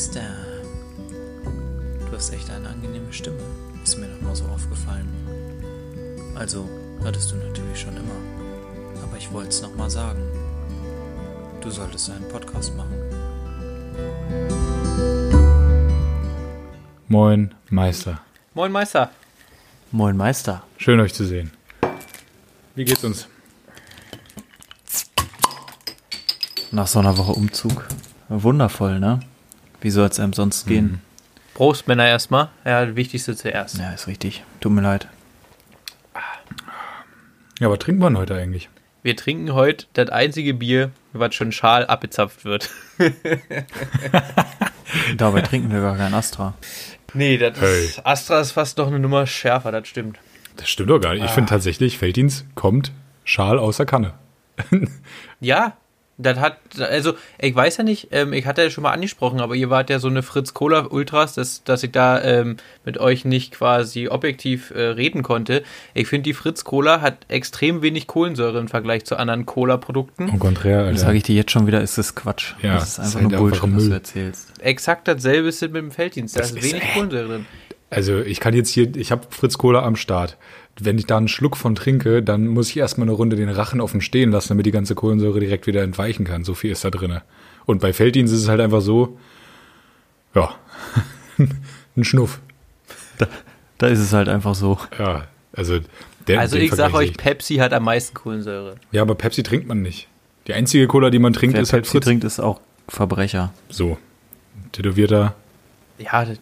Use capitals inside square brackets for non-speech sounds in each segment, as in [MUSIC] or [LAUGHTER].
Meister. Du hast echt eine angenehme Stimme. Ist mir noch mal so aufgefallen. Also, hattest du natürlich schon immer. Aber ich wollte es noch mal sagen. Du solltest einen Podcast machen. Moin, Meister. Moin Meister. Moin Meister. Schön euch zu sehen. Wie geht's uns? Nach so einer Woche Umzug. Wundervoll, ne? Wie soll es einem sonst gehen? Prost, Männer, erstmal. Ja, das Wichtigste zuerst. Ja, ist richtig. Tut mir leid. Ja, was trinken wir denn heute eigentlich? Wir trinken heute das einzige Bier, was schon schal abgezapft wird. [LAUGHS] Dabei trinken wir gar kein Astra. Nee, das Hey. ist, Astra ist fast noch eine Nummer schärfer, das stimmt. Das stimmt doch gar nicht. Ich finde tatsächlich, Felddienst kommt Schal aus der Kanne. [LAUGHS] Ja, das hat, also ich weiß ja nicht, ähm, ich hatte ja schon mal angesprochen, aber ihr wart ja so eine Fritz Cola Ultras, dass, dass ich da ähm, mit euch nicht quasi objektiv äh, reden konnte. Ich finde, die Fritz Cola hat extrem wenig Kohlensäure im Vergleich zu anderen Cola-Produkten. Au contraire, Alter. Sage ich dir jetzt schon wieder, ist das Quatsch. Ja, das ist ist einfach halt nur Bullshit, was du erzählst. Exakt dasselbe ist mit dem Felddienst. Da Das ist ist- wenig Kohlensäure drin. Also ich kann jetzt hier, ich habe Fritz Cola am Start. Wenn ich da einen Schluck von trinke, dann muss ich erstmal eine Runde den Rachen offen stehen lassen, damit die ganze Kohlensäure direkt wieder entweichen kann. So viel ist da drinne. Und bei Felddienst ist es halt einfach so, ja, [LAUGHS] ein Schnuff. Da ist es halt einfach so. Ja, also der Also ich sag euch, Pepsi hat am meisten Kohlensäure. Ja, aber Pepsi trinkt man nicht. Die einzige Cola, die man trinkt, Wer ist halt Pepsi Fritz. trinkt, ist auch Verbrecher. So. Tätowierter. Ja, das-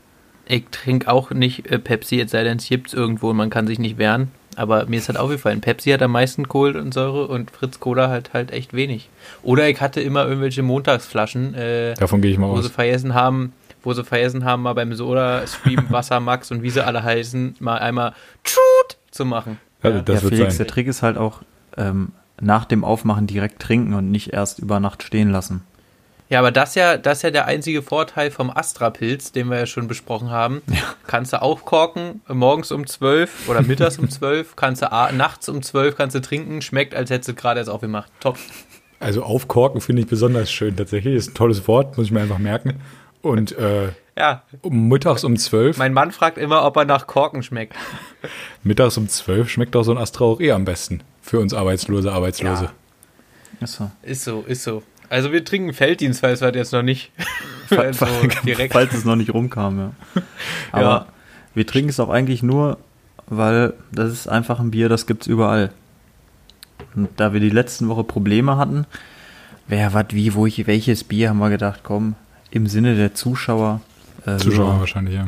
ich trinke auch nicht äh, Pepsi, es sei denn, es gibt's irgendwo und man kann sich nicht wehren. Aber mir ist halt aufgefallen, Pepsi hat am meisten Kohlensäure und Fritz Cola halt halt echt wenig. Oder ich hatte immer irgendwelche Montagsflaschen, äh, Davon gehe ich mal wo sie aus. vergessen haben, wo sie vergessen haben, mal beim Soda Stream, [LAUGHS] Wasser Max und wie sie alle heißen, mal einmal Tschut zu machen. Ja, Ja. das ja, wird Felix, sein. der Trick ist halt auch ähm, nach dem Aufmachen direkt trinken und nicht erst über Nacht stehen lassen. Ja, aber das ja, das ist ja der einzige Vorteil vom Astra-Pilz, den wir ja schon besprochen haben. Kannst du aufkorken, morgens um 12 oder mittags um 12, kannst du nachts um 12 kannst du trinken, schmeckt, als hättest du gerade erst aufgemacht. Top. Also aufkorken finde ich besonders schön tatsächlich. Ist ein tolles Wort, muss ich mir einfach merken. Und äh, Ja, um mittags um zwölf, mein Mann fragt immer, ob er nach Korken schmeckt. mittags um zwölf schmeckt doch so ein Astra auch eh am besten. Für uns Arbeitslose, Arbeitslose. Ja. Achso. Ist so, ist so. Also wir trinken Felddienst, weil es halt jetzt noch nicht Fall- [LAUGHS] so. Falls es noch nicht rumkam, ja. [LAUGHS] Aber Ja. wir trinken es auch eigentlich nur, weil das ist einfach ein Bier, das gibt's überall. Und da wir die letzten Woche Probleme hatten, wer, was, wie, wo ich, welches Bier, haben wir gedacht, komm, im Sinne der Zuschauer, äh, Zuschauer ja, wahrscheinlich, ja.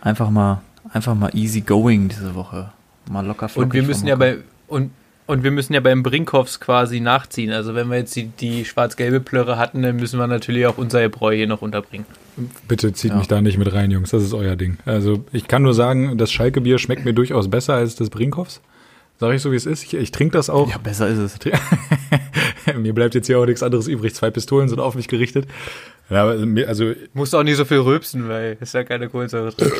einfach mal, einfach mal easy going diese Woche. Mal locker flockig Und wir müssen ja bei und, und wir müssen ja beim Brinkhoffs quasi nachziehen. Also wenn wir jetzt die, die schwarz-gelbe Plörre hatten, dann müssen wir natürlich auch unser Gebräu hier noch unterbringen. Bitte zieht Ja. mich da nicht mit rein, Jungs. Das ist euer Ding. Also ich kann nur sagen, das Schalke-Bier schmeckt mir durchaus besser als das Brinkhoffs. Sag ich so, wie es ist. Ich, ich trinke das auch. Ja, besser ist es. [LAUGHS] mir bleibt jetzt hier auch nichts anderes übrig. Zwei Pistolen sind auf mich gerichtet. Ja, also Musst auch nicht so viel rülpsen, weil ist ja keine Kohlensäure drin.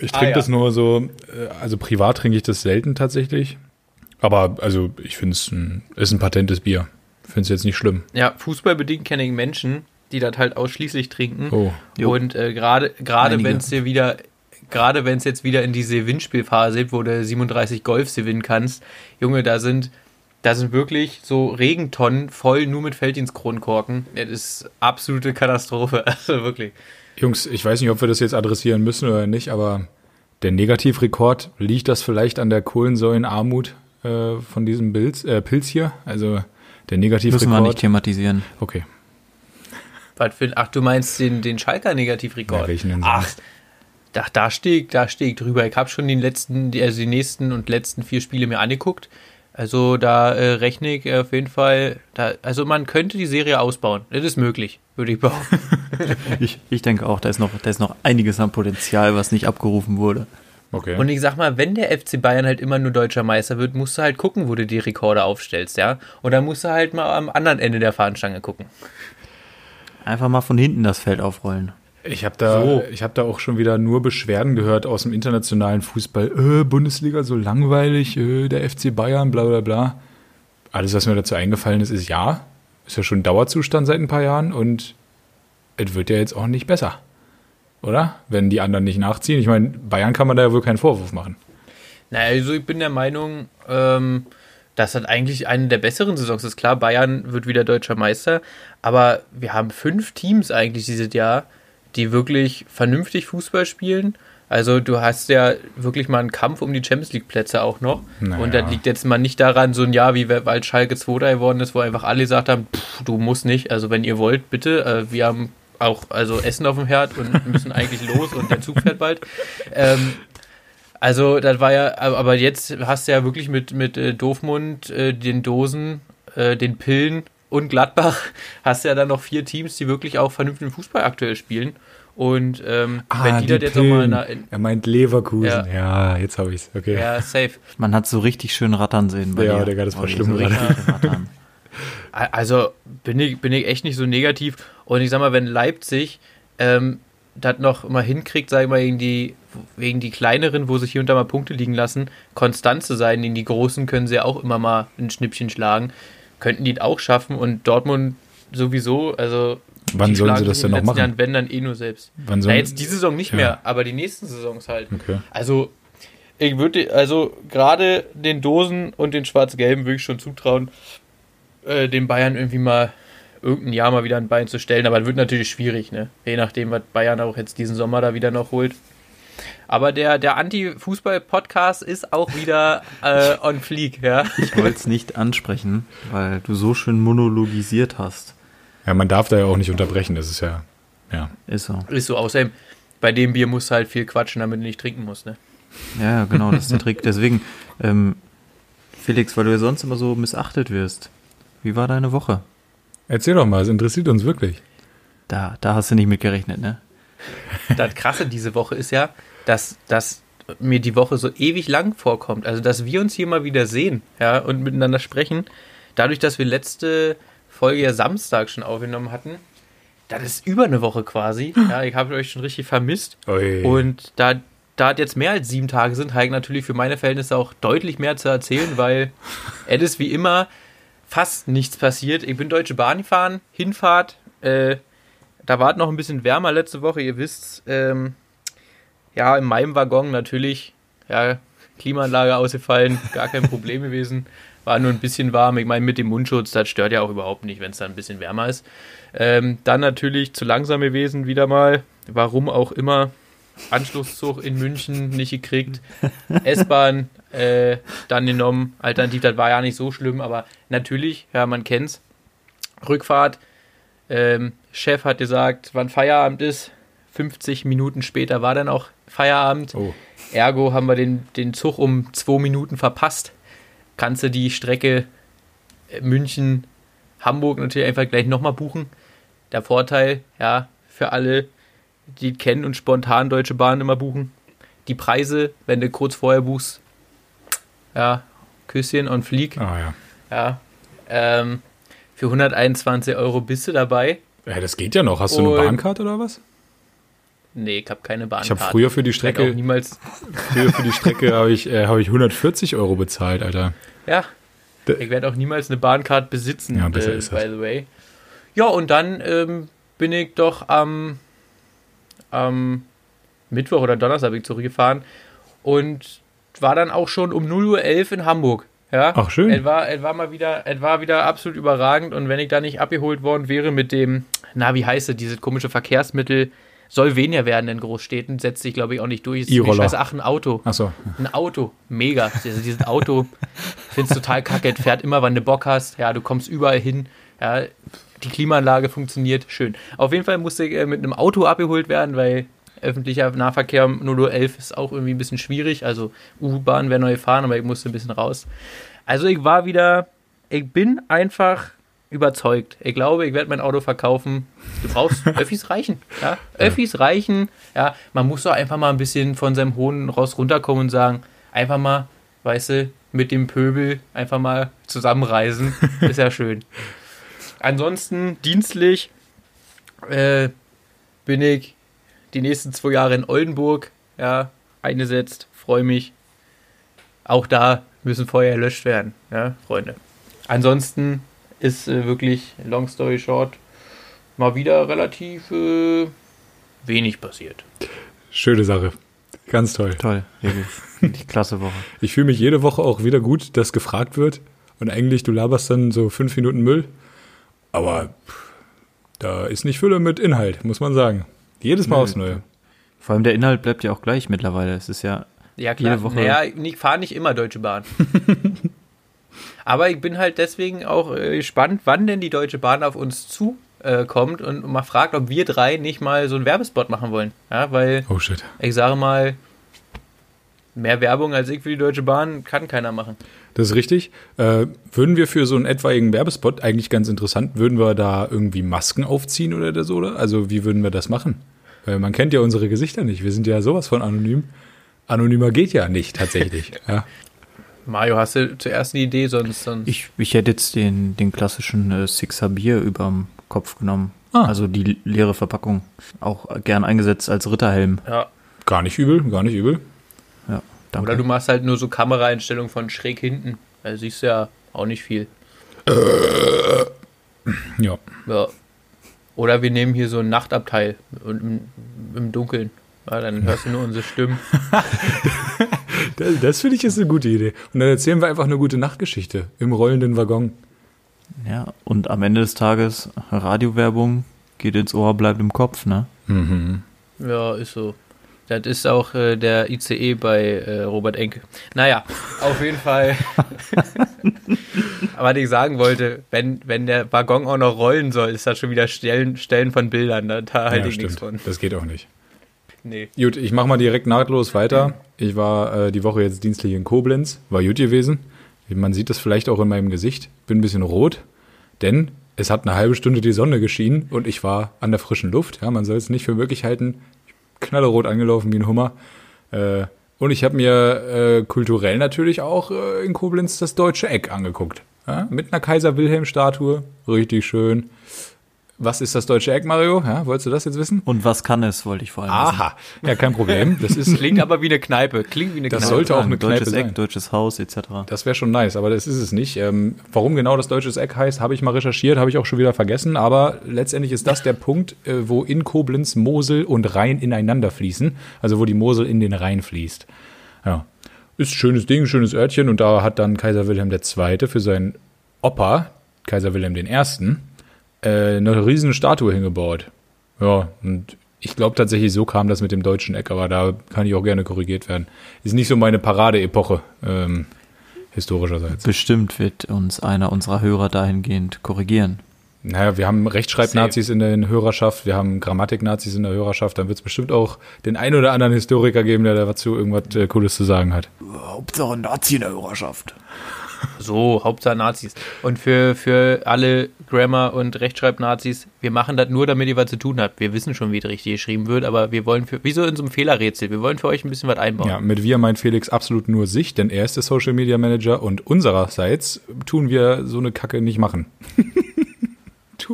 Ich Ah, trinke ja. das nur so, äh, also privat trinke ich das selten tatsächlich. Aber also ich finde es ein, ist ein patentes Bier. Finde es jetzt nicht schlimm. Ja, fußballbedingt kenne ich Menschen, die das halt ausschließlich trinken. Oh. Jo. Und äh, gerade wenn es dir wieder gerade wenn es jetzt wieder in diese Gewinnspielphase geht, wo du 37 Golfs gewinnen kannst, Junge, da sind da sind wirklich so Regentonnen voll nur mit Felddienstkronkorken. Das ist absolute Katastrophe, [LAUGHS] also wirklich. Jungs, ich weiß nicht, ob wir das jetzt adressieren müssen oder nicht, aber der Negativrekord, liegt das vielleicht an der Kohlensäulenarmut äh, von diesem Pilz, äh, Pilz hier? Also der Negativrekord. Müssen wir nicht thematisieren. Okay. Was für, ach, du meinst den, den Schalker Ja, Negativrekord? welchen denn ach, da, da stehe ich, da ich drüber. Ich habe schon die letzten, also die nächsten und letzten vier Spiele mir angeguckt. Also da äh, rechne ich auf jeden Fall, da, also man könnte die Serie ausbauen. Das ist möglich, würde ich behaupten. [LAUGHS] Ich, ich denke auch, da ist, noch, da ist noch einiges an Potenzial, was nicht abgerufen wurde. Okay. Und ich sag mal, wenn der FC Bayern halt immer nur deutscher Meister wird, musst du halt gucken, wo du die Rekorde aufstellst, ja. Und dann musst du halt mal am anderen Ende der Fahnenstange gucken. Einfach mal von hinten das Feld aufrollen. Ich habe da, So. ich hab da auch schon wieder nur Beschwerden gehört aus dem internationalen Fußball. Äh, Bundesliga so langweilig, äh, der FC Bayern, bla bla bla. Alles, was mir dazu eingefallen ist, ist ja, ist ja schon Dauerzustand seit ein paar Jahren und es wird ja jetzt auch nicht besser. Oder? Wenn die anderen nicht nachziehen. Ich meine, Bayern kann man da ja wohl keinen Vorwurf machen. Naja, also ich bin der Meinung, ähm, das hat eigentlich eine der besseren Saisons ist. Klar, Bayern wird wieder deutscher Meister, aber wir haben fünf Teams eigentlich dieses Jahr, die wirklich vernünftig Fußball spielen. Also du hast ja wirklich mal einen Kampf um die Champions League Plätze auch noch. Naja. Und das liegt jetzt mal nicht daran, so ein Jahr wie weil Schalke 2 geworden ist, wo einfach alle gesagt haben, pff, du musst nicht. Also wenn ihr wollt, bitte. Äh, wir haben auch also Essen auf dem Herd und müssen eigentlich los und der Zug fährt bald. Ähm, also, das war ja, aber jetzt hast du ja wirklich mit, mit äh, Doofmund, äh, den Dosen, äh, den Pillen und Gladbach, hast du ja dann noch vier Teams, die wirklich auch vernünftigen Fußball aktuell spielen. Und ähm, ah, wenn die, die das jetzt nochmal. Er meint Leverkusen. Ja, ja jetzt habe ich es. Okay. Ja, safe. Man hat so richtig schön rattern sehen bei Ja, dir. der das war schlimm so. [LAUGHS] Also bin ich, bin ich echt nicht so negativ. Und ich sag mal, wenn Leipzig ähm, das noch mal hinkriegt, sag ich mal, gegen die, wegen die kleineren, wo sich hier und da mal Punkte liegen lassen, konstant zu sein. In die großen können sie ja auch immer mal ein Schnippchen schlagen. Könnten die auch schaffen und Dortmund sowieso, also. Wann sollen sie das denn noch machen? Jahren, wenn dann eh nur selbst. Wann sollen, Na, jetzt diese Saison nicht ja. mehr, aber die nächsten Saisons halt. Okay. Also, ich würde, also gerade den Dosen und den Schwarz-Gelben würde ich schon zutrauen, äh, den Bayern irgendwie mal irgendein Jahr mal wieder ein Bein zu stellen. Aber es wird natürlich schwierig, ne? Je nachdem, was Bayern auch jetzt diesen Sommer da wieder noch holt. Aber der, der Anti-Fußball-Podcast ist auch wieder äh, on fleek, ja. Ich wollte es nicht ansprechen, weil du so schön monologisiert hast. Ja, man darf da ja auch nicht unterbrechen, das ist ja, ja. Ist so. Ist so, außerdem, bei dem Bier musst du halt viel quatschen, damit du nicht trinken musst, ne? Ja, genau, das ist der Trick. Deswegen, ähm, Felix, weil du ja sonst immer so missachtet wirst. Wie war deine Woche? Erzähl doch mal, es interessiert uns wirklich. Da, da hast du nicht mit gerechnet, ne? [LAUGHS] Das Krasse diese Woche ist ja, dass, dass mir die Woche so ewig lang vorkommt. Also, dass wir uns hier mal wieder sehen, ja, und miteinander sprechen. Dadurch, dass wir letzte Folge ja Samstag schon aufgenommen hatten, das ist über eine Woche quasi. [GASPS] Ja, ich habe euch schon richtig vermisst. Oi. Und da, da jetzt mehr als sieben Tage sind, habe ich natürlich für meine Verhältnisse auch deutlich mehr zu erzählen, weil [LAUGHS] ist wie immer fast nichts passiert. Ich bin Deutsche Bahn gefahren, Hinfahrt. Äh, da war es noch ein bisschen wärmer letzte Woche, ihr wisst. Ähm, ja, in meinem Waggon natürlich. Ja, Klimaanlage ausgefallen, [LAUGHS] gar kein Problem gewesen. War nur ein bisschen warm. Ich meine, mit dem Mundschutz, das stört ja auch überhaupt nicht, wenn es dann ein bisschen wärmer ist. Ähm, dann natürlich zu langsam gewesen, wieder mal. Warum auch immer. Anschlusszug in München nicht gekriegt. [LAUGHS] S-Bahn äh, dann genommen. Alternativ, das war ja nicht so schlimm, aber natürlich, ja, man kennt's. Rückfahrt. Ähm, Chef hat gesagt, wann Feierabend ist. 50 Minuten später war dann auch Feierabend. Oh. Ergo haben wir den, den Zug um zwei Minuten verpasst. Kannst du die Strecke äh, München, Hamburg natürlich einfach gleich nochmal buchen. Der Vorteil, ja, für alle, die kennen und spontan Deutsche Bahn immer buchen. Die Preise, wenn du kurz vorher buchst, ja, Küsschen und Flieg. Ah, ja. Ja. Ähm, für 121 Euro bist du dabei. Ja, das geht ja noch. Hast du eine Bahnkarte oder was? Nee, ich habe keine Bahnkarte. Ich habe früher für die Strecke niemals früher für die Strecke habe ich äh, habe ich 140 Euro bezahlt, Alter. Ja. Ich werde auch niemals eine Bahnkarte besitzen, ja, besser äh, ist by the way. Ja, und dann ähm, bin ich doch am, am Mittwoch oder Donnerstag zurückgefahren und war dann auch schon um 0.11 Uhr in Hamburg. Ja, Ach, schön. Es war, es war mal wieder, es war wieder absolut überragend und wenn ich da nicht abgeholt worden wäre mit dem, na, wie heißt es, dieses komische Verkehrsmittel, soll weniger werden in Großstädten, setzt sich, glaube ich, auch nicht durch. E-Roller. Ach, ein Auto. Ach so. Ein Auto. Mega. Also dieses Auto, findest total kacke, fährt immer, wann du Bock hast. Ja, du kommst überall hin. Ja, die Klimaanlage funktioniert. Schön. Auf jeden Fall musste ich äh, mit einem Auto abgeholt werden, weil öffentlicher Nahverkehr 0.11 ist auch irgendwie ein bisschen schwierig. Also U-Bahn wäre neu fahren, aber ich musste ein bisschen raus. Also ich war wieder, ich bin einfach überzeugt. Ich glaube, ich werde mein Auto verkaufen. Du brauchst [LAUGHS] Öffis reichen. Ja? Öffis reichen. Ja, man muss doch einfach mal ein bisschen von seinem hohen Ross runterkommen und sagen, einfach mal, weißt du, mit dem Pöbel einfach mal zusammenreisen. [LAUGHS] Ist ja schön. Ansonsten dienstlich äh, bin ich die nächsten zwei Jahre in Oldenburg ja, eingesetzt. Freue mich. Auch da müssen Feuer erlöscht werden, ja, Freunde. Ansonsten ist äh, wirklich, long story short, mal wieder relativ äh, wenig passiert. Schöne Sache. Ganz toll. Toll, wirklich. Klasse Woche. [LAUGHS] Ich fühle mich jede Woche auch wieder gut, dass gefragt wird. Und eigentlich, du laberst dann so fünf Minuten Müll. Aber pff, da ist nicht Fülle mit Inhalt, muss man sagen. Jedes Mal Nö. aufs Neue. Vor allem der Inhalt bleibt ja auch gleich mittlerweile. Es ist ja Ja, klar. Jede Woche. Naja, ich fahre nicht immer Deutsche Bahn. [LAUGHS] Aber ich bin halt deswegen auch äh, gespannt, wann denn die Deutsche Bahn auf uns zukommt äh, kommt und mal fragt, ob wir drei nicht mal so einen Werbespot machen wollen. Ja, weil Oh shit. ich sage mal, mehr Werbung als ich für die Deutsche Bahn kann keiner machen. Das ist richtig. Äh, würden wir für so einen etwaigen Werbespot, eigentlich ganz interessant, würden wir da irgendwie Masken aufziehen oder so? Oder? Also wie würden wir das machen? Weil man kennt ja unsere Gesichter nicht. Wir sind ja sowas von anonym. Anonymer geht ja nicht tatsächlich. [LAUGHS] ja. Mario, hast du zuerst eine Idee, sonst. sonst Ich, ich hätte jetzt den, den klassischen äh, Sixer Bier überm Kopf genommen. Ah. Also die leere Verpackung. Auch gern eingesetzt als Ritterhelm. ja. Gar nicht übel, gar nicht übel. Ja, danke. Oder du machst halt nur so Kameraeinstellungen von schräg hinten. Da siehst du ja auch nicht viel. Ja. Ja. Oder wir nehmen hier so ein Nachtabteil und im, im Dunkeln. Ja, dann hörst du nur unsere Stimmen. [LAUGHS] Das, das finde ich ist eine gute Idee. Und dann erzählen wir einfach eine gute Nachtgeschichte im rollenden Waggon. ja, und am Ende des Tages Radiowerbung geht ins Ohr, bleibt im Kopf, ne? Mhm. Ja, ist so. Das ist auch äh, der ICE bei äh, Robert Enke. Naja, auf jeden Fall. Aber [LAUGHS] was ich sagen wollte, wenn, wenn der Waggon auch noch rollen soll, ist das schon wieder Stellen, Stellen von Bildern. Da, da halte Ja, ich nichts stimmt. von. Das geht auch nicht. Nee. Gut, ich mache mal direkt nahtlos weiter. Ich war äh, die Woche jetzt dienstlich in Koblenz, war gut gewesen. Man sieht das vielleicht auch in meinem Gesicht. Bin ein bisschen rot, denn es hat eine halbe Stunde die Sonne geschienen und ich war an der frischen Luft. Ja, man soll es nicht für möglich halten. Knallerot angelaufen wie ein Hummer. Äh, und ich habe mir äh, kulturell natürlich auch äh, in Koblenz das deutsche Eck angeguckt. Ja, mit einer Kaiser-Wilhelm-Statue. Richtig schön. Was ist das deutsche Eck, Mario? Ja, wolltest du das jetzt wissen? Und was kann es, wollte ich vor allem wissen. Aha, ja, kein Problem. Das ist Klingt aber wie eine Kneipe. Klingt wie eine Das Kneipe. sollte auch eine deutsches Kneipe sein. Eck, deutsches Haus etc. Das wäre schon nice, aber das ist es nicht. Ähm, warum genau das deutsches Eck heißt, habe ich mal recherchiert, habe ich auch schon wieder vergessen. Aber letztendlich ist das der Punkt, äh, wo in Koblenz Mosel und Rhein ineinander fließen. Also wo die Mosel in den Rhein fließt. Ja. Ist ein schönes Ding, schönes Örtchen. Und da hat dann Kaiser Wilhelm II. für seinen Opa, Kaiser Wilhelm I., äh, eine riesen Statue hingebaut. Ja, und ich glaube tatsächlich, so kam das mit dem deutschen Eck, aber da kann ich auch gerne korrigiert werden. Ist nicht so meine Paradeepoche, ähm, historischerseits. Bestimmt wird uns einer unserer Hörer dahingehend korrigieren. Naja, wir haben Rechtschreibnazis in der Hörerschaft, wir haben Grammatiknazis in der Hörerschaft, dann wird es bestimmt auch den einen oder anderen Historiker geben, der dazu irgendwas äh, Cooles zu sagen hat. Hauptsache Nazi in der Hörerschaft. So, Hauptsache Nazis. Und für, für alle Grammar- und Rechtschreibnazis, wir machen das nur, damit ihr was zu tun habt. Wir wissen schon, wie es richtig geschrieben wird, aber wir wollen für, wie so in so einem Fehlerrätsel, wir wollen für euch ein bisschen was einbauen. Ja, mit wir meint Felix absolut nur sich, denn er ist der Social Media Manager und unsererseits tun wir so eine Kacke nicht machen. [LAUGHS]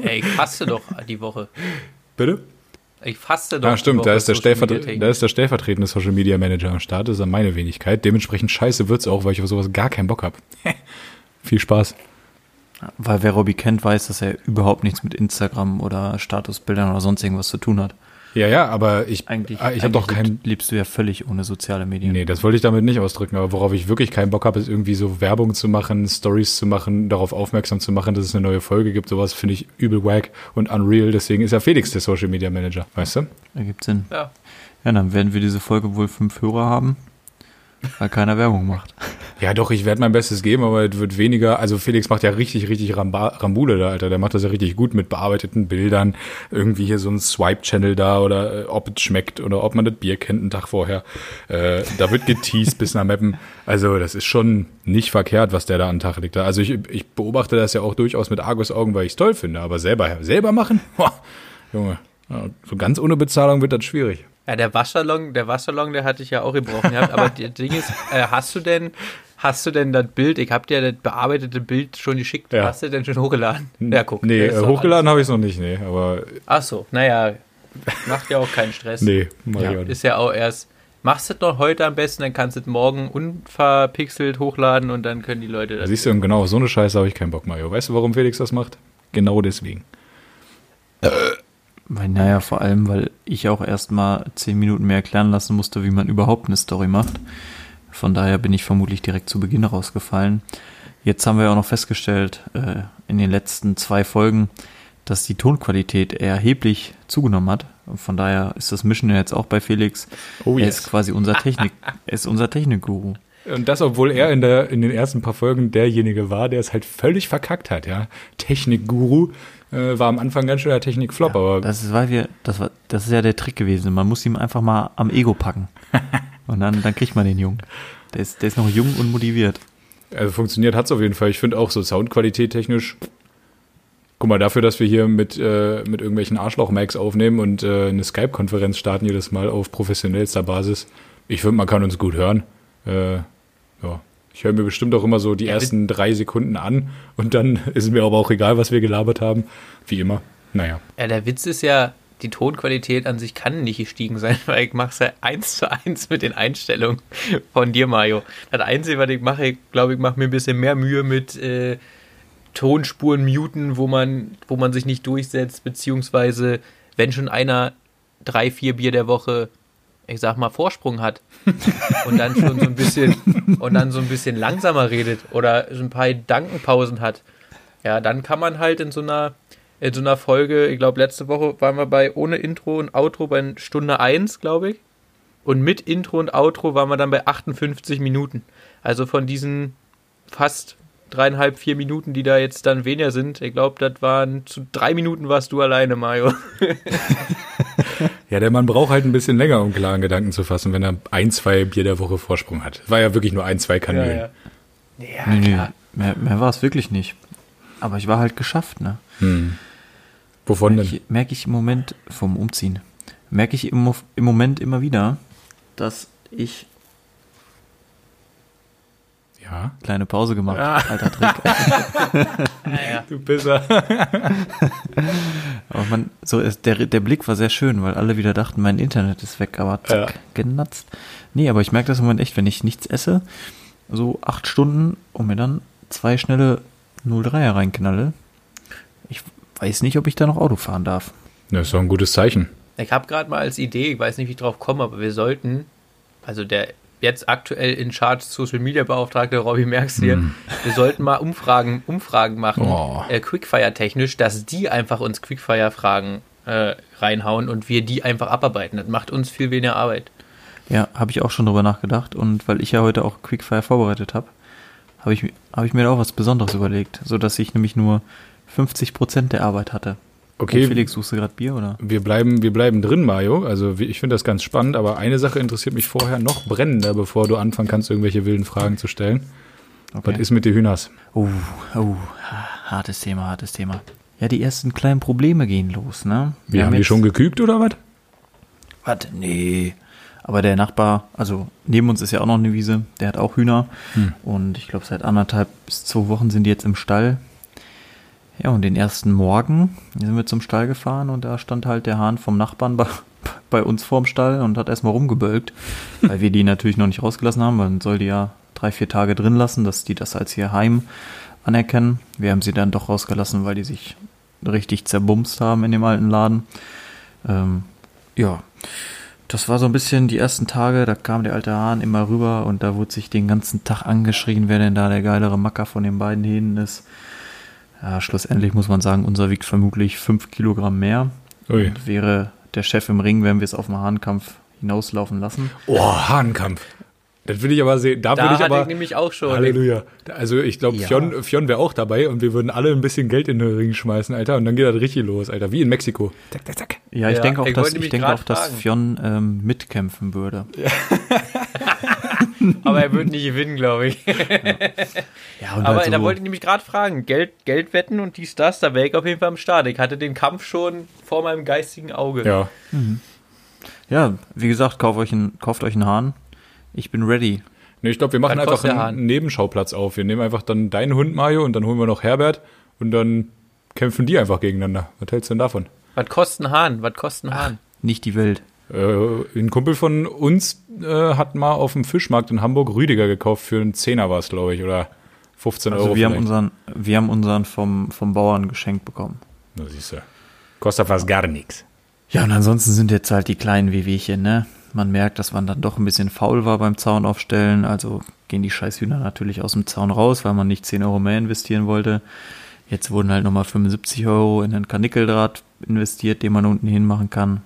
Ey, ich faste doch die Woche. Bitte? Ich faste doch. Ja, die stimmt, da ist, der Stellvertre da ist der stellvertretende Social Media Manager am Start, das ist dann meine Wenigkeit. Dementsprechend scheiße wird's auch, weil ich auf sowas gar keinen Bock habe. [LAUGHS] Viel Spaß. Weil wer Robby kennt, weiß, dass er überhaupt nichts mit Instagram oder Statusbildern oder sonst irgendwas zu tun hat. Ja, ja, aber ich, Eigentlich, ah, ich habe doch eigentlich keinen. lebst du ja völlig ohne soziale Medien. Nee, das wollte ich damit nicht ausdrücken, aber worauf ich wirklich keinen Bock habe, ist irgendwie so Werbung zu machen, Stories zu machen, darauf aufmerksam zu machen, dass es eine neue Folge gibt. Sowas finde ich übel wack und unreal. Deswegen ist ja Felix der Social Media Manager, weißt du? Ergibt Sinn. Ja. Ja, dann werden wir diese Folge wohl fünf Hörer haben, weil keiner Werbung macht. Ja, doch, ich werde mein Bestes geben, aber es wird weniger. Also Felix macht ja richtig, richtig Ramba, Rambule da, Alter. Der macht das ja richtig gut mit bearbeiteten Bildern. Irgendwie hier so ein Swipe-Channel da oder äh, ob es schmeckt oder ob man das Bier kennt einen Tag vorher. Äh, da wird geteased bis nach Meppen. Also das ist schon nicht verkehrt, was der da an den Tag legt. Also ich, ich beobachte das ja auch durchaus mit Argusaugen, weil ich es toll finde. Aber selber, selber machen? Boah, Junge, so ganz ohne Bezahlung wird das schwierig. Ja, der Waschsalon, der Waschsalon, der hatte ich ja auch gebrochen gehabt. Aber das [LAUGHS] Ding ist, äh, hast du denn, hast du denn das Bild, ich hab dir das bearbeitete Bild schon geschickt, Ja. hast du denn schon hochgeladen? Ja, guck. Nee, äh, hochgeladen habe ich es noch nicht, nee. Aber Ach so, naja, macht ja auch keinen Stress. [LAUGHS] nee, ich ja, ist ja auch erst, machst du es noch heute am besten, dann kannst du es morgen unverpixelt hochladen und dann können die Leute das. Siehst du, und genau so eine Scheiße habe ich keinen Bock, Mario. Weißt du, warum Felix das macht? Genau deswegen. [LAUGHS] Weil, naja, vor allem, weil ich auch erstmal zehn Minuten mehr erklären lassen musste, wie man überhaupt eine Story macht. Von daher bin ich vermutlich direkt zu Beginn rausgefallen. Jetzt haben wir auch noch festgestellt, äh, in den letzten zwei Folgen, dass die Tonqualität erheblich zugenommen hat. Von daher ist das Mischen jetzt auch bei Felix. Oh, er yes. ist quasi unser Technik, er ist unser Technikguru. Und das, obwohl er in, der, in den ersten paar Folgen derjenige war, der es halt völlig verkackt hat, ja. Technikguru äh, war am Anfang ganz schön der Technikflop, aber Das ist, weil wir, das war, das ist ja der Trick gewesen. Man muss ihm einfach mal am Ego packen. [LAUGHS] Und dann, dann kriegt man den Jungen. Der ist, der ist noch jung und motiviert. also funktioniert hat's auf jeden Fall. Ich finde auch so Soundqualität technisch. Guck mal, dafür, dass wir hier mit, äh, mit irgendwelchen Arschloch-Macs aufnehmen und äh, eine Skype-Konferenz starten jedes Mal auf professionellster Basis. Ich finde, man kann uns gut hören. Äh, ja. Ich höre mir bestimmt auch immer so die ersten drei Sekunden an und dann [LAUGHS] ist mir aber auch egal, was wir gelabert haben. Wie immer. Naja. Ja, der Witz ist ja, die Tonqualität an sich kann nicht gestiegen sein, [LAUGHS] weil ich mache es ja eins zu eins mit den Einstellungen von dir, Mario. Das Einzige, was ich mache, ich glaube, ich mache mir ein bisschen mehr Mühe mit äh, Tonspuren muten, wo man, wo man sich nicht durchsetzt, beziehungsweise wenn schon einer drei, vier Bier der Woche, ich sag mal, Vorsprung hat und dann schon so ein bisschen [LAUGHS] und dann so ein bisschen langsamer redet oder so ein paar Gedankenpausen hat, ja, dann kann man halt in so einer in so einer Folge, ich glaube, letzte Woche waren wir bei ohne Intro und Outro bei Stunde 1, glaube ich. Und mit Intro und Outro waren wir dann bei 58 Minuten. Also von diesen fast dreieinhalb, vier Minuten, die da jetzt dann weniger sind, ich glaube, das waren zu drei Minuten warst du alleine, Mario. [LAUGHS] [LAUGHS] Ja, der Mann braucht halt ein bisschen länger, um klaren Gedanken zu fassen, wenn er ein, zwei Bier der Woche Vorsprung hat. War ja wirklich nur ein, zwei Kanälen. ja. Ja, nee, nee, klar. mehr, mehr war es wirklich nicht. Aber ich war halt geschafft, ne? Hm. Wovon Merke denn? ich, merke ich im Moment vom Umziehen, merke ich im, im Moment immer wieder, dass ich Ja. kleine Pause gemacht, Ah. alter Trick. [LAUGHS] Ja, Du Pisser. [LAUGHS] Aber man, so ist, der, der Blick war sehr schön, weil alle wieder dachten, mein Internet ist weg, aber zack, Ja. genatzt. Nee, aber ich merke das im Moment echt, wenn ich nichts esse, so acht Stunden und mir dann zwei schnelle 03er reinknalle. Ich weiß nicht, ob ich da noch Auto fahren darf. Das ist doch ein gutes Zeichen. Ich habe gerade mal als Idee, ich weiß nicht, wie ich drauf komme, aber wir sollten, also der jetzt aktuell in Charge Social Media Beauftragte Robby Merks hier, wir sollten mal Umfragen, Umfragen machen, Oh. äh, Quickfire technisch, dass die einfach uns Quickfire Fragen äh, reinhauen und wir die einfach abarbeiten. Das macht uns viel weniger Arbeit. Ja, habe ich auch schon drüber nachgedacht und weil ich ja heute auch Quickfire vorbereitet habe, habe ich, hab ich mir da auch was Besonderes überlegt, so dass ich nämlich nur 50% der Arbeit hatte. Okay. Oh, Felix, suchst du gerade Bier oder? Wir bleiben, wir bleiben drin, Mario. Also ich finde das ganz spannend, aber eine Sache interessiert mich vorher noch brennender, bevor du anfangen kannst, irgendwelche wilden Fragen zu stellen. Was ist mit den Hühners? Oh, oh, hartes Thema, hartes Thema. Ja, die ersten kleinen Probleme gehen los, ne? Wir haben die schon gekügt oder was? Was? Nee. Aber der Nachbar, also neben uns ist ja auch noch eine Wiese, der hat auch Hühner. Hm. Und ich glaube, seit anderthalb bis zwei Wochen sind die jetzt im Stall. Ja, und den ersten Morgen sind wir zum Stall gefahren und da stand halt der Hahn vom Nachbarn bei, [LAUGHS] bei uns vorm Stall und hat erstmal rumgebölkt, [LAUGHS] weil wir die natürlich noch nicht rausgelassen haben. Man soll die ja drei, vier Tage drin lassen, dass die das als ihr Heim anerkennen. Wir haben sie dann doch rausgelassen, weil die sich richtig zerbumst haben in dem alten Laden. Ähm, ja, das war so ein bisschen die ersten Tage, da kam der alte Hahn immer rüber und da wurde sich den ganzen Tag angeschrien, wer denn da der geilere Macker von den beiden Hähnen ist. Ja, schlussendlich muss man sagen, unser wiegt vermutlich fünf Kilogramm mehr. Ui. Und wäre der Chef im Ring, wenn wir es auf den Hahnkampf hinauslaufen lassen. Oh, Hahnkampf. Das will ich aber sehen. Da, Da will ich hatte aber. ich nämlich auch schon. Halleluja. Also ich glaube, Ja. Fionn, Fionn wäre auch dabei und wir würden alle ein bisschen Geld in den Ring schmeißen, Alter. Und dann geht das richtig los, Alter. Wie in Mexiko. Zack, zack, zack. Ja, ich Ja, denke auch, ich dass, ich denke auch, dass. Fionn ähm, mitkämpfen würde. [LAUGHS] Aber er wird nicht gewinnen, glaube ich. [LAUGHS] Ja, und Aber halt da so- wollte ich nämlich gerade fragen, Geld, Geld wetten und dies, das, da wäre ich auf jeden Fall am Start. Ich hatte den Kampf schon vor meinem geistigen Auge. Ja. ja, wie gesagt, kauft euch, einen, kauft euch einen Hahn. Ich bin ready. Nee, ich glaube, wir machen Was einfach einen Hahn? Nebenschauplatz auf. Wir nehmen einfach dann deinen Hund, Mario, und dann holen wir noch Herbert und dann kämpfen die einfach gegeneinander. Was hältst du denn davon? Was kostet ein Hahn? Was kostet ein Hahn? Nicht die Welt. Äh, ein Kumpel von uns äh, hat mal auf dem Fischmarkt in Hamburg Rüdiger gekauft für einen Zehner war es, glaube ich, oder 15 Also Euro. wir haben vielleicht. unseren, wir haben unseren vom, vom Bauern geschenkt bekommen. Na, siehst du. Kostet fast gar nichts. Ja, und ansonsten sind jetzt halt die kleinen Wehwehchen, ne? Man merkt, dass man dann doch ein bisschen faul war beim Zaun aufstellen. Also gehen die Scheißhühner natürlich aus dem Zaun raus, weil man nicht 10 Euro mehr investieren wollte. Jetzt wurden halt nochmal 75 Euro in einen Karnickeldraht investiert, den man unten hinmachen kann.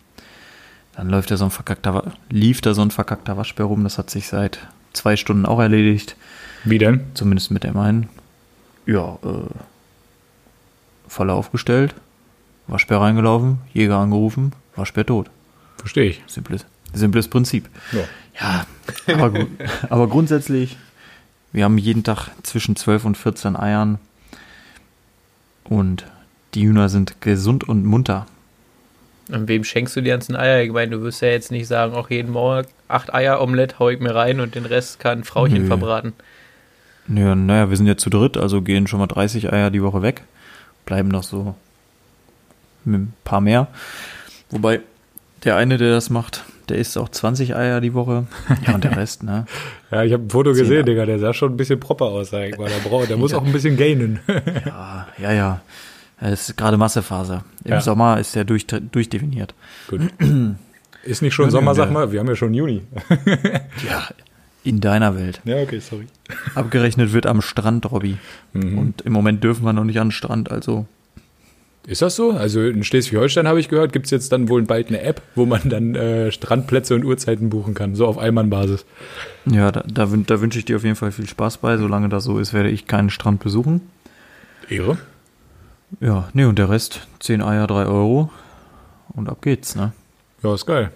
Dann läuft da so ein verkackter, lief da so ein verkackter Waschbär rum. Das hat sich seit zwei Stunden auch erledigt. Wie denn? Zumindest mit dem einen. Ja, äh, Falle aufgestellt, Waschbär reingelaufen, Jäger angerufen, Waschbär tot. Verstehe ich. Simples, simples Prinzip. Ja. Ja, aber, gu- [LAUGHS] aber grundsätzlich, wir haben jeden Tag zwischen 12 und 14 Eiern und die Hühner sind gesund und munter. Und wem schenkst du die ganzen Eier? Ich meine, du wirst ja jetzt nicht sagen, auch jeden Morgen acht Eier Omelette hau ich mir rein und den Rest kann Frauchen Nö. verbraten. Naja, naja, wir sind ja zu dritt, also gehen schon mal 30 Eier die Woche weg. Bleiben noch so ein paar mehr. Wobei der eine, der das macht, der isst auch 20 Eier die Woche. Ja, und der [LAUGHS] Rest, ne? Ja, ich habe ein Foto gesehen. Digga. Der sah schon ein bisschen proper aus, sag ich mal. Der, braucht, der [LAUGHS] muss auch ein bisschen gainen. Ja, ja, ja. Es ist gerade Massephase. Im Ja. Sommer ist der durch, durchdefiniert. Gut. [CLEARS THROAT] Ist nicht schon Ja, Sommer, sag mal? Wir haben ja schon Juni. [LAUGHS] Ja, in deiner Welt. Ja, okay, sorry. [LAUGHS] Abgerechnet wird am Strand, Robby. Mhm. Und im Moment dürfen wir noch nicht an den Strand, also Ist das so? Also in Schleswig-Holstein habe ich gehört, gibt es jetzt dann wohl bald eine App, wo man dann äh, Strandplätze und Uhrzeiten buchen kann, so auf Einmannbasis. ja, da, da, da wünsche ich dir auf jeden Fall viel Spaß bei. Solange das so ist, werde ich keinen Strand besuchen. Ehre. Ja, nee, und der Rest, 10 Eier, 3 Euro. Und ab geht's, ne? Ja, ist geil.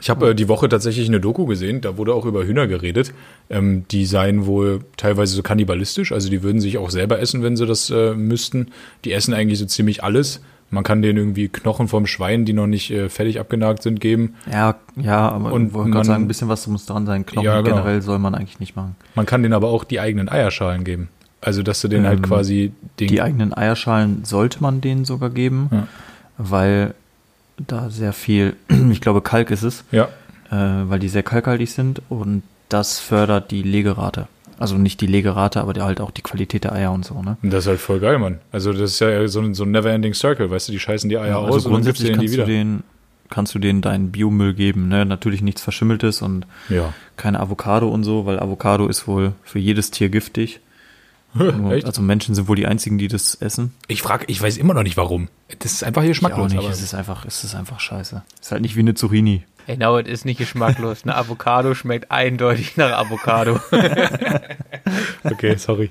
Ich habe äh, die Woche tatsächlich eine Doku gesehen, da wurde auch über Hühner geredet. Ähm, die seien wohl teilweise so kannibalistisch, also die würden sich auch selber essen, wenn sie das äh, müssten. Die essen eigentlich so ziemlich alles. Man kann denen irgendwie Knochen vom Schwein, die noch nicht äh, fertig abgenagt sind, geben. Ja, ja, aber Und wollte man- gerade sagen, ein bisschen was muss dran sein. Knochen Ja, genau. generell soll man eigentlich nicht machen. Man kann denen aber auch die eigenen Eierschalen geben. Also, dass du denen halt Ähm, quasi den, Die eigenen Eierschalen sollte man denen sogar geben, Ja. weil da sehr viel, [CLEARS THROAT] ich glaube Kalk ist es, ja, äh, weil die sehr kalkhaltig sind und das fördert die Legerate. Also nicht die Legerate, aber halt auch die Qualität der Eier und so, ne? Das ist halt voll geil, Mann. Also das ist ja so ein, so ein Never-Ending Circle, weißt du, die scheißen die Eier Ja, aus also und dann gibst du grundsätzlich denen die kannst du wieder. den, kannst du denen deinen Biomüll geben, ne? Natürlich nichts Verschimmeltes und Ja. keine Avocado und so, weil Avocado ist wohl für jedes Tier giftig. Nur, Echt? also Menschen sind wohl die einzigen, die das essen. Ich frage, ich weiß immer noch nicht warum. Das ist einfach hier Ich auch schmacklos. nicht. aber- Es ist einfach, es ist einfach scheiße. Es ist halt nicht wie eine Zucchini. Genau, es ist nicht geschmacklos. Eine Avocado schmeckt eindeutig nach Avocado. [LAUGHS] okay, sorry.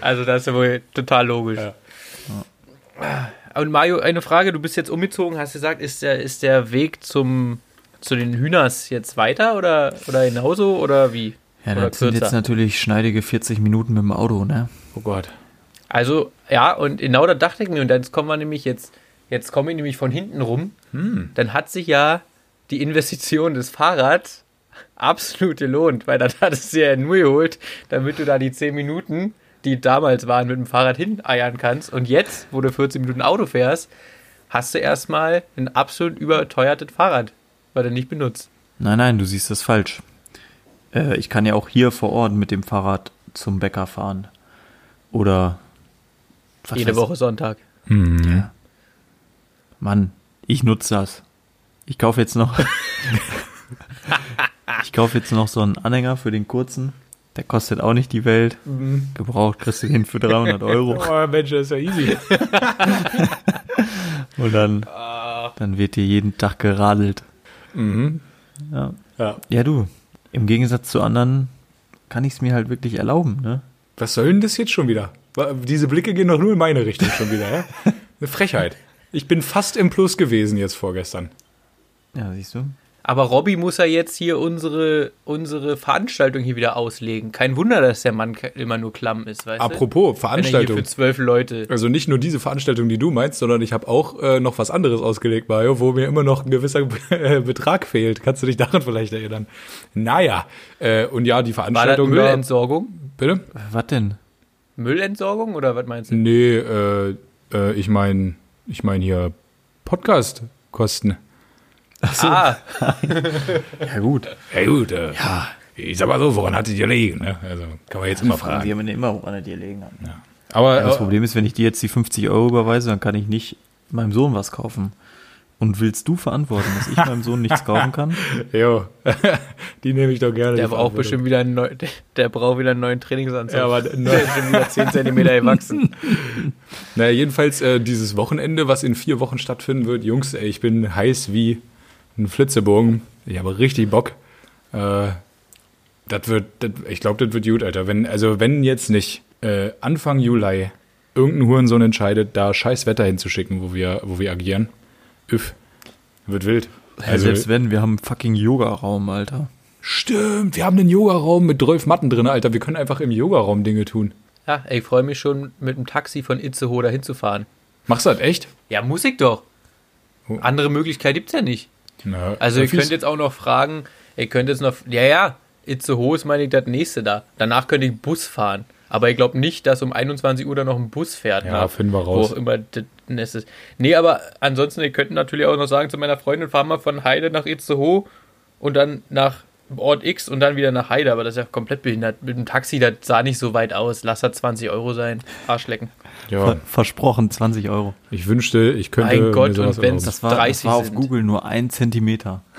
Also das ist ja wohl total logisch. Ja. Und Mario, eine Frage, du bist jetzt umgezogen, hast gesagt, ist der, ist der Weg zum, zu den Hühners jetzt weiter oder, oder genauso oder wie? Ja, das sind jetzt natürlich schneidige 40 Minuten mit dem Auto, ne? Oh Gott. Also, ja, und genau da dachte ich mir, und jetzt kommen wir nämlich jetzt, jetzt komme ich nämlich von hinten rum, Hm. dann hat sich ja die Investition des Fahrrads absolut gelohnt, weil dann hattest du ja nur geholt, damit du da die 10 Minuten, die damals waren, mit dem Fahrrad hineiern kannst. Und jetzt, wo du 14 Minuten Auto fährst, hast du erstmal ein absolut überteuertes Fahrrad, weil du nicht benutzt. Nein, nein, du siehst das falsch. Äh, ich kann ja auch hier vor Ort mit dem Fahrrad zum Bäcker fahren. Oder was Jede Woche Sonntag. Mhm. Mann, ich nutze das. Ich kaufe jetzt noch. [LAUGHS] ich kaufe jetzt noch so einen Anhänger für den kurzen. Der kostet auch nicht die Welt. Gebraucht kriegst du den für 300 Euro. [LAUGHS] Oh Mensch, das ist ja easy. [LAUGHS] Und dann, dann wird dir jeden Tag geradelt. mhm. Ja. Ja. ja, du. Im Gegensatz zu anderen kann ich es mir halt wirklich erlauben, ne? Was soll denn das jetzt schon wieder? Diese Blicke gehen doch nur in meine Richtung schon wieder, ja? [LAUGHS] Eine Frechheit. Ich bin fast im Plus gewesen jetzt vorgestern. Ja, siehst du? Aber Robby muss ja jetzt hier unsere, unsere Veranstaltung hier wieder auslegen. Kein Wunder, dass der Mann immer nur klamm ist, weißt Apropos du? Wenn er hier Veranstaltung. für zwölf Leute. Also nicht nur diese Veranstaltung, die du meinst, sondern ich habe auch äh, noch was anderes ausgelegt, Mario, wo mir immer noch ein gewisser [LAUGHS] äh, Betrag fehlt. Kannst du dich daran vielleicht erinnern? Naja, äh, und ja, die War das Veranstaltung da, Müllentsorgung? Bitte? Was denn? Müllentsorgung oder was meinst du? Nee, äh, äh, ich meine, ich meine hier Podcast-Kosten. Ah, [LAUGHS] Ja, gut. Ja gut, äh, ja. ich sag mal so, woran hattet ihr liegen? Ne? Also kann man jetzt immer Fragen wir mir immer, woran er dir legen hat. Aber Ja, das äh, Problem ist, wenn ich dir jetzt die 50 Euro überweise, dann kann ich nicht meinem Sohn was kaufen. Und willst du verantworten, dass ich meinem Sohn nichts kaufen kann? [LAUGHS] Jo, [LAUGHS] die nehme ich doch gerne. Der braucht bestimmt wieder einen neuen, der, der braucht wieder einen neuen Trainingsanzug. Ja, aber der ist schon wieder 10 Zentimeter gewachsen. Naja, jedenfalls äh, dieses Wochenende, was in vier Wochen stattfinden wird, Jungs, ey, ich bin heiß wie ein Flitzebogen. Ich habe richtig Bock. Äh, das wird, das, ich glaube, das wird gut, Alter. Wenn, also wenn jetzt nicht äh, Anfang Juli irgendein Hurensohn entscheidet, da scheiß Wetter hinzuschicken, wo wir, wo wir agieren, üff, wird wild. Also, Selbst wenn, wir haben einen fucking Yoga-Raum, Alter. Stimmt, wir haben einen Yogaraum mit 12 Matten drin, Alter. Wir können einfach im Yogaraum Dinge tun. Ja, ey, ich freue mich schon, mit dem Taxi von Itzehoe dahin zu fahren. Machst du das echt? Ja, muss ich doch. Oh. Andere Möglichkeit gibt's ja nicht. Na, Also ihr könnt jetzt auch noch fragen, ihr könnt jetzt noch, ja, ja, Itzehoe ist meine ich das nächste da. Danach könnt ihr Bus fahren. Aber ich glaube nicht, dass um 21 Uhr da noch ein Bus fährt. Ja, ne? finden wir Wo raus. auch immer das ist. Nee, aber ansonsten, ihr könnt natürlich auch noch sagen zu meiner Freundin, fahren wir von Heide nach Itzehoe und dann nach Ort X und dann wieder nach Heide. Aber das ist ja komplett behindert. Mit dem Taxi, das sah nicht so weit aus. Lass das 20 Euro sein. Arschlecken. Ja, Ver versprochen, 20 Euro. ich wünschte, ich könnte. Mein Gott, und wenn's- erlauben. Das war, das 30 war auf sind. Google nur ein Zentimeter. [LAUGHS]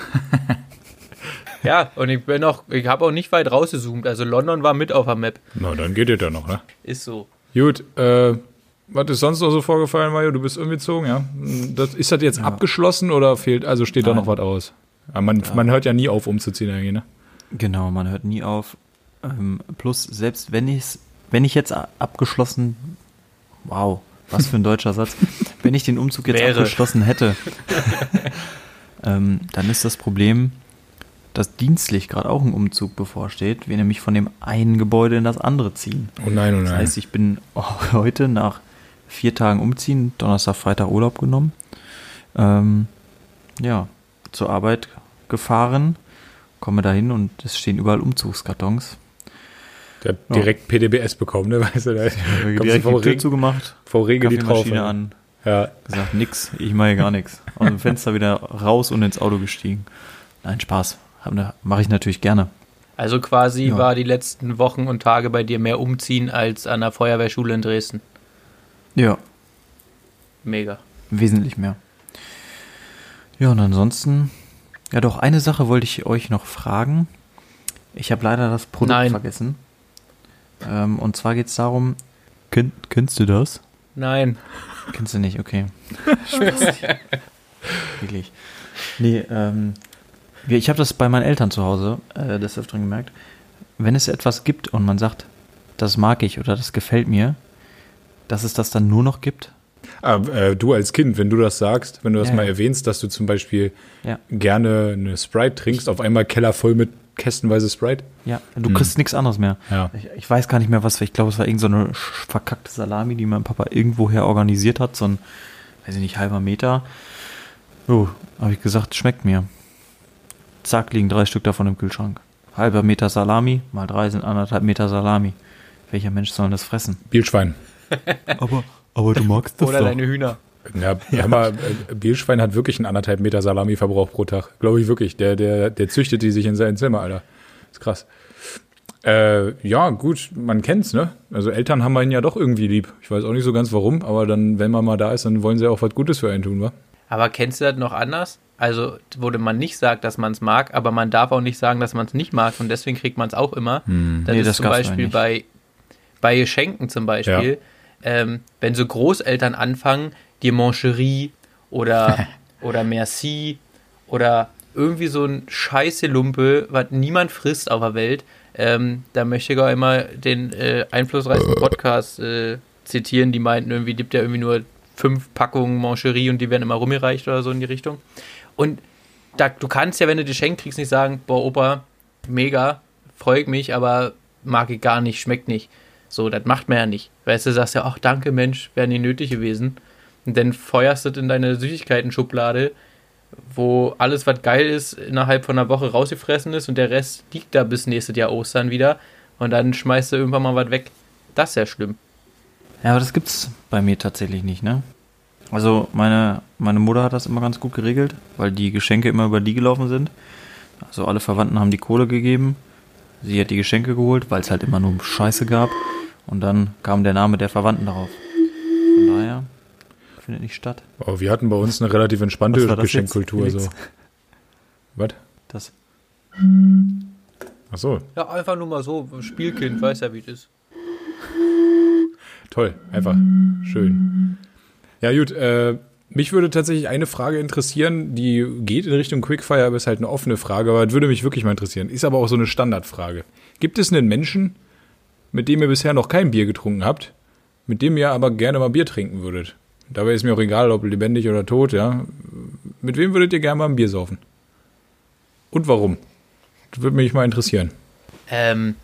Ja, und ich bin auch, ich habe auch nicht weit rausgezoomt. Also London war mit auf der Map. Na, dann geht ihr da noch, ne? Ist so. Gut, äh, was ist sonst noch so vorgefallen, Mario? Du bist umgezogen, ja? Das, ist das jetzt abgeschlossen oder fehlt, also steht da Nein. noch was aus? Ja, man, man hört ja nie auf, umzuziehen eigentlich, ne? Genau, man hört nie auf. Ähm, plus, selbst wenn ich wenn ich jetzt abgeschlossen, wow, was für ein deutscher Satz, [LAUGHS] wenn ich den Umzug jetzt Wäre. abgeschlossen hätte, [LAUGHS] ähm, dann ist das Problem, dass dienstlich gerade auch ein Umzug bevorsteht, wir nämlich von dem einen Gebäude in das andere ziehen. Oh nein, oh Das nein. heißt, ich bin [LAUGHS] heute nach vier Tagen umziehen, Donnerstag, Freitag Urlaub genommen, ähm, ja, zur Arbeit gefahren, komme dahin und es stehen überall Umzugskartons. Der hat direkt PDBS bekommen, ne? [LAUGHS] Weißt du, da du Direkt vom die Tür Regen, zugemacht, vom Regen die Traufe. Kaffeemaschine an, Ja, gesagt, nix, ich mache gar nichts. Aus dem Fenster wieder raus und ins Auto gestiegen. Nein, Spaß. Mache ich natürlich gerne. Also quasi Ja. war die letzten Wochen und Tage bei dir mehr umziehen als an der Feuerwehrschule in Dresden. Ja, Mega. wesentlich mehr. Ja, und ansonsten, ja doch, eine Sache wollte ich euch noch fragen. Ich habe leider das Produkt Nein. vergessen. Ähm, und zwar geht es darum, kenn, kennst du das? Nein. Kennst du nicht, okay. [LAUGHS] Spaß. Wirklich. Nee, ähm, ich habe das bei meinen Eltern zu Hause äh, des Öfteren gemerkt. Wenn es etwas gibt und man sagt, das mag ich oder das gefällt mir, dass es das dann nur noch gibt. Aber, äh, du als Kind, wenn du das sagst, wenn du das Ja, mal erwähnst, dass du zum Beispiel Ja. gerne eine Sprite trinkst, auf einmal Keller voll mit kästenweise Sprite. Ja, du kriegst nichts anderes mehr. Ja. Ich, ich weiß gar nicht mehr, was. Ich glaube, es war irgend so verkackte Salami, die mein Papa irgendwoher organisiert hat. So ein, weiß ich nicht, halber Meter. Oh, habe ich gesagt, schmeckt mir. Zack, liegen drei Stück davon im Kühlschrank. Halber Meter Salami, mal drei sind anderthalb Meter Salami. Welcher Mensch soll das fressen? Bielschwein. Aber, aber du magst Oder deine Hühner. Ja, hör mal, Bielschwein hat wirklich einen anderthalb Meter Salami-Verbrauch pro Tag. Glaube ich wirklich. Der, der, der züchtet die sich in sein Zimmer, Alter. Ist krass. Äh, ja, gut, man kennt's, ne? Also Eltern haben einen ja doch irgendwie lieb. Ich weiß auch nicht so ganz warum, aber dann, wenn man mal da ist, dann wollen sie auch was Gutes für einen tun, wa? Aber kennst du das noch anders? Also, wo man nicht sagt, dass man es mag, aber man darf auch nicht sagen, dass man es nicht mag und deswegen kriegt man es auch immer. Das Nee, ist das zum Beispiel bei, bei Geschenken zum Beispiel, ähm, wenn so Großeltern anfangen, dir Mancherie oder, [LAUGHS] oder Merci oder irgendwie so ein scheiße Lumpe, was niemand frisst auf der Welt, ähm, da möchte ich auch immer den äh, einflussreichsten [LAUGHS] Podcast äh, zitieren, die meinten irgendwie, gibt ja irgendwie nur fünf Packungen Mancherie und die werden immer rumgereicht oder so in die Richtung. Und da, du kannst ja, wenn du die Geschenk kriegst, nicht sagen, boah, Opa, mega, freut mich, aber mag ich gar nicht, schmeckt nicht. So, das macht man ja nicht. Weißt du, sagst ja, ach, danke, Mensch, wäre nicht nötig gewesen. Und dann feuerst du in deine Süßigkeiten-Schublade, wo alles, was geil ist, innerhalb von einer Woche rausgefressen ist und der Rest liegt da bis nächstes Jahr Ostern wieder. Und dann schmeißt du irgendwann mal was weg. Das ist ja schlimm. Ja, aber das gibt's bei mir tatsächlich nicht, ne? Also meine, meine Mutter hat das immer ganz gut geregelt, weil die Geschenke immer über die gelaufen sind. Also alle Verwandten haben die Kohle gegeben. Sie hat die Geschenke geholt, weil es halt immer nur Scheiße gab. Und dann kam der Name der Verwandten darauf. Von daher. findet nicht statt. Oh, wir hatten bei uns eine relativ entspannte Was war das Geschenkkultur. So. Was? Das. Ach so, Ja, einfach nur mal so, Spielkind, weiß ja, wie das ist. toll. Einfach schön. Ja, gut. Äh, mich würde tatsächlich eine Frage interessieren, die geht in Richtung Quickfire, aber ist halt eine offene Frage, aber das würde mich wirklich mal interessieren. Ist aber auch so eine Standardfrage. Gibt es einen Menschen, mit dem ihr bisher noch kein Bier getrunken habt, mit dem ihr aber gerne mal Bier trinken würdet? Dabei ist mir auch egal, ob lebendig oder tot, ja. Mit wem würdet ihr gerne mal ein Bier saufen? Und warum? Das würde mich mal interessieren. Ähm,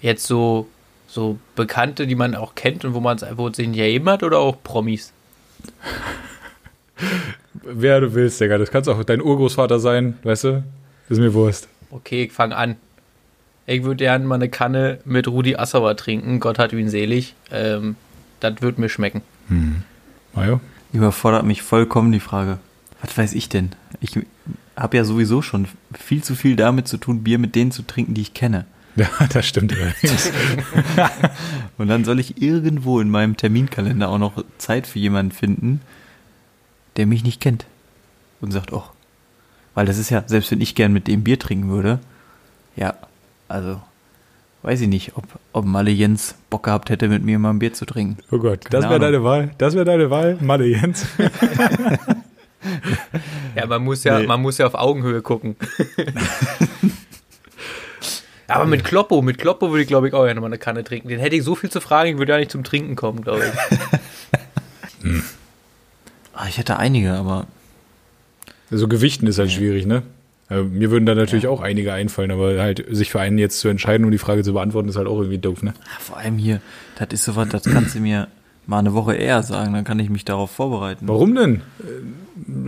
jetzt so, so Bekannte, die man auch kennt und wo man es sich nicht ergeben hat oder auch Promis? Wer du willst, Digga. Das kannst auch dein Urgroßvater sein, weißt du? Ist mir Wurst. Okay, ich fange an. Ich würde gerne mal eine Kanne mit Rudi Assauer trinken. Gott hat ihn selig. Ähm, das wird mir schmecken. Mario? Überfordert mich vollkommen die Frage. Was weiß ich denn? Ich habe ja sowieso schon viel zu viel damit zu tun, Bier mit denen zu trinken, die ich kenne. [LAUGHS] Ja, das stimmt allerdings. [LAUGHS] Und dann soll ich irgendwo in meinem Terminkalender auch noch Zeit für jemanden finden, der mich nicht kennt. Und sagt, oh. Weil das ist ja, selbst wenn ich gern mit dem Bier trinken würde, ja, also, weiß ich nicht, ob, ob Malle Jens Bock gehabt hätte, mit mir mal ein Bier zu trinken. Oh Gott, Keine das wäre deine Wahl. Das wäre deine Wahl, Malle Jens. [LAUGHS] Ja, man muss ja, Nee. man muss ja auf Augenhöhe gucken. [LAUGHS] Aber mit Kloppo, mit Kloppo würde ich glaube ich auch gerne mal eine Kanne trinken. Den hätte ich so viel zu fragen, ich würde ja nicht zum Trinken kommen, glaube ich. [LAUGHS] Ah, ich hätte einige, aber So Gewichten ist halt schwierig, ne? Also, mir würden da natürlich auch einige einfallen, aber halt sich für einen jetzt zu entscheiden, um die Frage zu beantworten, ist halt auch irgendwie doof, ne? vor allem hier, das ist sowas, das kannst du mir mal eine Woche eher sagen, dann kann ich mich darauf vorbereiten. Warum denn?